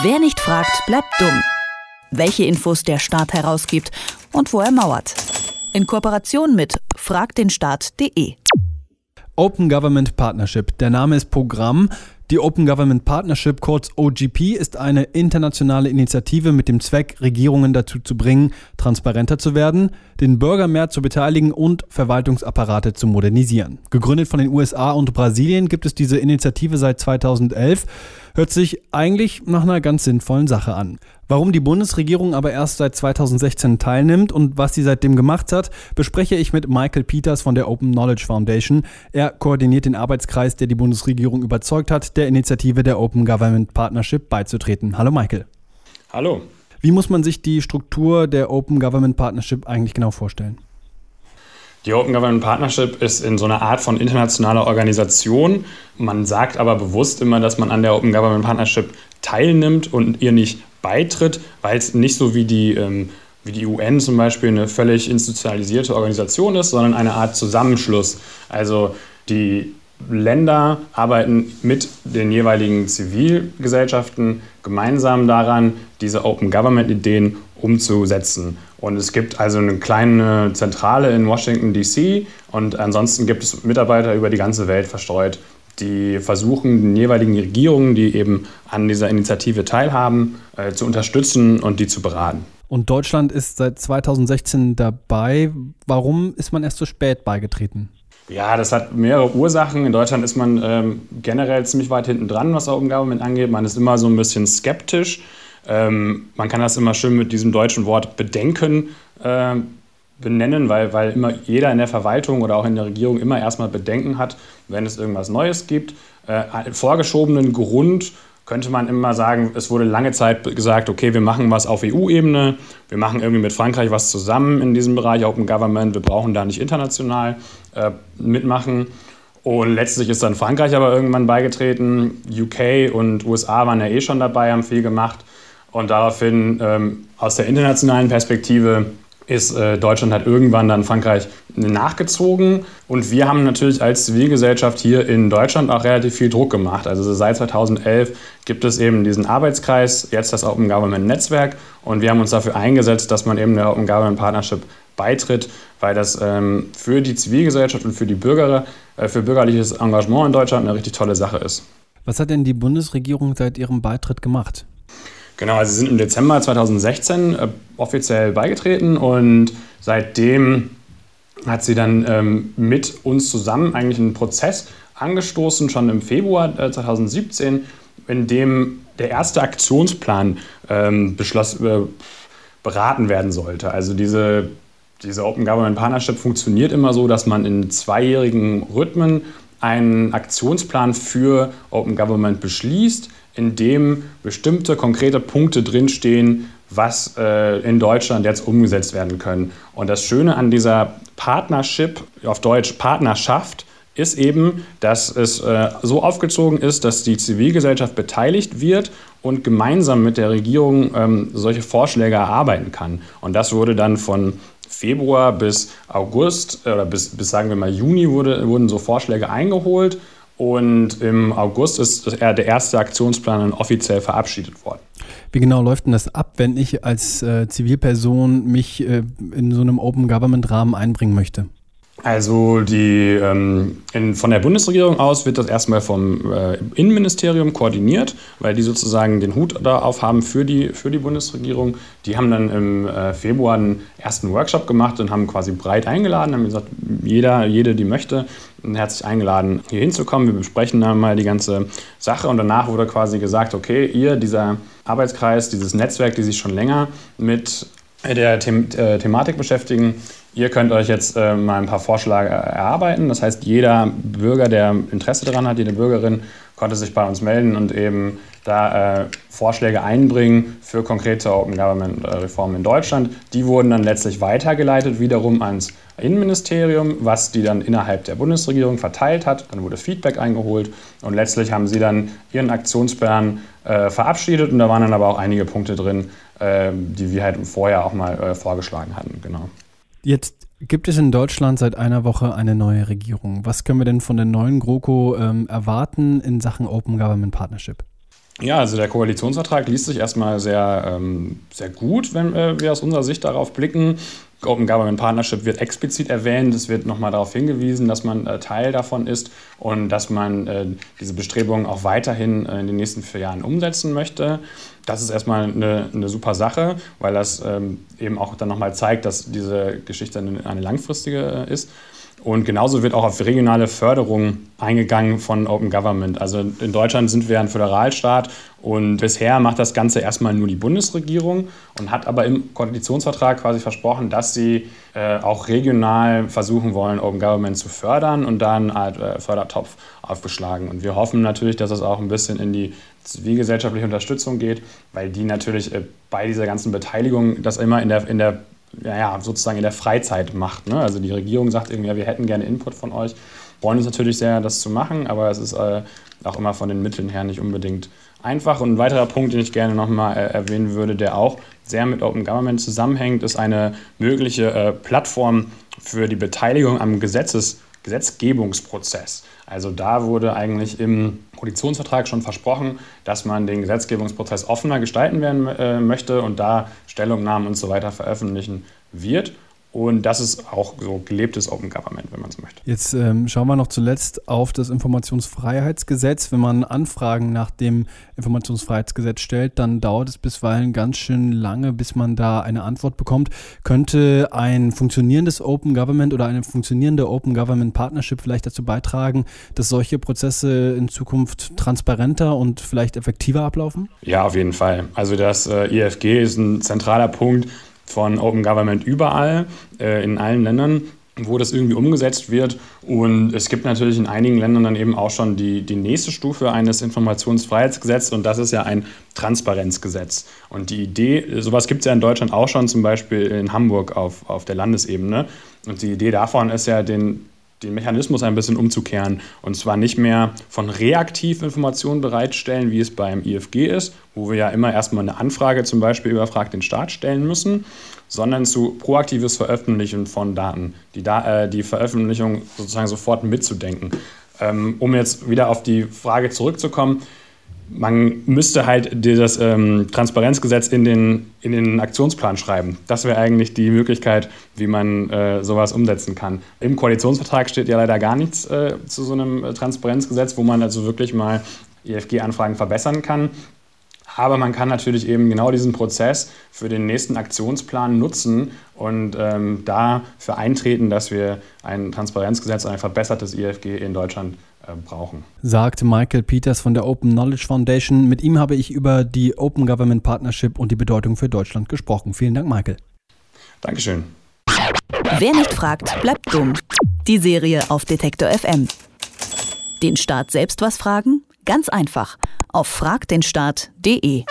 Wer nicht fragt, bleibt dumm. Welche Infos der Staat herausgibt und wo er mauert. In Kooperation mit fragdenstaat.de. Open Government Partnership. Der Name ist Programm. Die Open Government Partnership, kurz OGP, ist eine internationale Initiative mit dem Zweck, Regierungen dazu zu bringen, transparenter zu werden, den Bürger mehr zu beteiligen und Verwaltungsapparate zu modernisieren. Gegründet von den USA und Brasilien gibt es diese Initiative seit 2011. Hört sich eigentlich nach einer ganz sinnvollen Sache an. Warum die Bundesregierung aber erst seit 2016 teilnimmt und was sie seitdem gemacht hat, bespreche ich mit Michael Peters von der Open Knowledge Foundation. Er koordiniert den Arbeitskreis, der die Bundesregierung überzeugt hat, der Initiative der Open Government Partnership beizutreten. Hallo Michael. Hallo. Wie muss man sich die Struktur der Open Government Partnership eigentlich genau vorstellen? Die Open Government Partnership ist in so einer Art von internationaler Organisation. Man sagt aber bewusst immer, dass man an der Open Government Partnership teilnimmt und ihr nicht beitritt, weil es nicht so wie die, ähm, wie die UN zum Beispiel eine völlig institutionalisierte Organisation ist, sondern eine Art Zusammenschluss. Also die Länder arbeiten mit den jeweiligen Zivilgesellschaften gemeinsam daran, diese Open Government-Ideen umzusetzen. Und es gibt also eine kleine Zentrale in Washington, DC und ansonsten gibt es Mitarbeiter über die ganze Welt verstreut, die versuchen, den jeweiligen Regierungen, die eben an dieser Initiative teilhaben, äh, zu unterstützen und die zu beraten. Und Deutschland ist seit 2016 dabei. Warum ist man erst so spät beigetreten? Ja, das hat mehrere Ursachen. In Deutschland ist man ähm, generell ziemlich weit hinten dran, was Government angeht. Man ist immer so ein bisschen skeptisch. Ähm, man kann das immer schön mit diesem deutschen Wort Bedenken äh, benennen, weil, weil immer jeder in der Verwaltung oder auch in der Regierung immer erstmal Bedenken hat, wenn es irgendwas Neues gibt. Äh, vorgeschobenen Grund könnte man immer sagen, es wurde lange Zeit gesagt, okay, wir machen was auf EU-Ebene, wir machen irgendwie mit Frankreich was zusammen in diesem Bereich Open Government, wir brauchen da nicht international äh, mitmachen. Und letztlich ist dann Frankreich aber irgendwann beigetreten. UK und USA waren ja eh schon dabei, haben viel gemacht. Und daraufhin ähm, aus der internationalen Perspektive ist äh, Deutschland halt irgendwann dann Frankreich nachgezogen. Und wir haben natürlich als Zivilgesellschaft hier in Deutschland auch relativ viel Druck gemacht. Also seit 2011 gibt es eben diesen Arbeitskreis, jetzt das Open Government Netzwerk. Und wir haben uns dafür eingesetzt, dass man eben der Open Government Partnership beitritt, weil das ähm, für die Zivilgesellschaft und für die Bürger, äh, für bürgerliches Engagement in Deutschland eine richtig tolle Sache ist. Was hat denn die Bundesregierung seit ihrem Beitritt gemacht? Genau, also sie sind im Dezember 2016 äh, offiziell beigetreten und seitdem hat sie dann ähm, mit uns zusammen eigentlich einen Prozess angestoßen, schon im Februar äh, 2017, in dem der erste Aktionsplan ähm, beschloss, äh, beraten werden sollte. Also diese, diese Open Government Partnership funktioniert immer so, dass man in zweijährigen Rhythmen einen Aktionsplan für Open Government beschließt in dem bestimmte konkrete Punkte drinstehen, was äh, in Deutschland jetzt umgesetzt werden können. Und das Schöne an dieser Partnership, auf Deutsch Partnerschaft, ist eben, dass es äh, so aufgezogen ist, dass die Zivilgesellschaft beteiligt wird und gemeinsam mit der Regierung ähm, solche Vorschläge erarbeiten kann. Und das wurde dann von Februar bis August oder bis, bis sagen wir mal Juni wurde, wurden so Vorschläge eingeholt und im August ist der erste Aktionsplan offiziell verabschiedet worden. Wie genau läuft denn das ab, wenn ich als äh, Zivilperson mich äh, in so einem Open Government Rahmen einbringen möchte? Also die, ähm, in, von der Bundesregierung aus wird das erstmal vom äh, Innenministerium koordiniert, weil die sozusagen den Hut da aufhaben für die, für die Bundesregierung. Die haben dann im äh, Februar einen ersten Workshop gemacht und haben quasi breit eingeladen, haben gesagt, jeder, jede, die möchte, herzlich eingeladen, hier hinzukommen. Wir besprechen dann mal die ganze Sache und danach wurde quasi gesagt, okay, ihr, dieser Arbeitskreis, dieses Netzwerk, die sich schon länger mit der The äh, Thematik beschäftigen, Ihr könnt euch jetzt äh, mal ein paar Vorschläge erarbeiten. Das heißt, jeder Bürger, der Interesse daran hat, jede Bürgerin, konnte sich bei uns melden und eben da äh, Vorschläge einbringen für konkrete Open Government äh, Reformen in Deutschland. Die wurden dann letztlich weitergeleitet wiederum ans Innenministerium, was die dann innerhalb der Bundesregierung verteilt hat. Dann wurde Feedback eingeholt und letztlich haben sie dann ihren Aktionsplan äh, verabschiedet und da waren dann aber auch einige Punkte drin, äh, die wir halt vorher auch mal äh, vorgeschlagen hatten. Genau. Jetzt gibt es in Deutschland seit einer Woche eine neue Regierung. Was können wir denn von der neuen GroKo ähm, erwarten in Sachen Open Government Partnership? Ja, also der Koalitionsvertrag liest sich erstmal sehr, ähm, sehr gut, wenn äh, wir aus unserer Sicht darauf blicken. Open Government Partnership wird explizit erwähnt. Es wird nochmal darauf hingewiesen, dass man äh, Teil davon ist und dass man äh, diese Bestrebungen auch weiterhin äh, in den nächsten vier Jahren umsetzen möchte. Das ist erstmal eine, eine super Sache, weil das ähm, eben auch dann nochmal zeigt, dass diese Geschichte eine, eine langfristige äh, ist. Und genauso wird auch auf regionale Förderung eingegangen von Open Government. Also in Deutschland sind wir ein Föderalstaat und bisher macht das Ganze erstmal nur die Bundesregierung und hat aber im Koalitionsvertrag quasi versprochen, dass sie äh, auch regional versuchen wollen, Open Government zu fördern und dann einen äh, Fördertopf aufgeschlagen. Und wir hoffen natürlich, dass es auch ein bisschen in die zivilgesellschaftliche Unterstützung geht, weil die natürlich äh, bei dieser ganzen Beteiligung das immer in der, in der ja, ja, sozusagen in der Freizeit macht. Ne? Also die Regierung sagt irgendwie, ja, wir hätten gerne Input von euch, wollen uns natürlich sehr, das zu machen, aber es ist äh, auch immer von den Mitteln her nicht unbedingt einfach. Und ein weiterer Punkt, den ich gerne nochmal äh, erwähnen würde, der auch sehr mit Open Government zusammenhängt, ist eine mögliche äh, Plattform für die Beteiligung am Gesetzes Gesetzgebungsprozess. Also da wurde eigentlich im Koalitionsvertrag schon versprochen, dass man den Gesetzgebungsprozess offener gestalten werden äh, möchte und da Stellungnahmen und so weiter veröffentlichen wird. Und das ist auch so gelebtes Open Government, wenn man es möchte. Jetzt ähm, schauen wir noch zuletzt auf das Informationsfreiheitsgesetz. Wenn man Anfragen nach dem Informationsfreiheitsgesetz stellt, dann dauert es bisweilen ganz schön lange, bis man da eine Antwort bekommt. Könnte ein funktionierendes Open Government oder eine funktionierende Open Government Partnership vielleicht dazu beitragen, dass solche Prozesse in Zukunft transparenter und vielleicht effektiver ablaufen? Ja, auf jeden Fall. Also das äh, IFG ist ein zentraler Punkt von Open Government überall, äh, in allen Ländern wo das irgendwie umgesetzt wird. Und es gibt natürlich in einigen Ländern dann eben auch schon die, die nächste Stufe eines Informationsfreiheitsgesetzes und das ist ja ein Transparenzgesetz. Und die Idee, sowas gibt es ja in Deutschland auch schon, zum Beispiel in Hamburg auf, auf der Landesebene. Und die Idee davon ist ja, den, den Mechanismus ein bisschen umzukehren. Und zwar nicht mehr von reaktiv Informationen bereitstellen, wie es beim IFG ist, wo wir ja immer erstmal eine Anfrage zum Beispiel über Frag den Staat stellen müssen, sondern zu proaktives Veröffentlichen von Daten, die, da, äh, die Veröffentlichung sozusagen sofort mitzudenken. Ähm, um jetzt wieder auf die Frage zurückzukommen, man müsste halt das ähm, Transparenzgesetz in den, in den Aktionsplan schreiben. Das wäre eigentlich die Möglichkeit, wie man äh, sowas umsetzen kann. Im Koalitionsvertrag steht ja leider gar nichts äh, zu so einem äh, Transparenzgesetz, wo man also wirklich mal EFG-Anfragen verbessern kann. Aber man kann natürlich eben genau diesen Prozess für den nächsten Aktionsplan nutzen und ähm, dafür eintreten, dass wir ein Transparenzgesetz und ein verbessertes IFG in Deutschland brauchen. Sagt Michael Peters von der Open Knowledge Foundation. Mit ihm habe ich über die Open Government Partnership und die Bedeutung für Deutschland gesprochen. Vielen Dank, Michael. Dankeschön. Wer nicht fragt, bleibt dumm. Die Serie auf Detektor FM. Den Staat selbst was fragen? Ganz einfach. Auf fragdenstaat.de.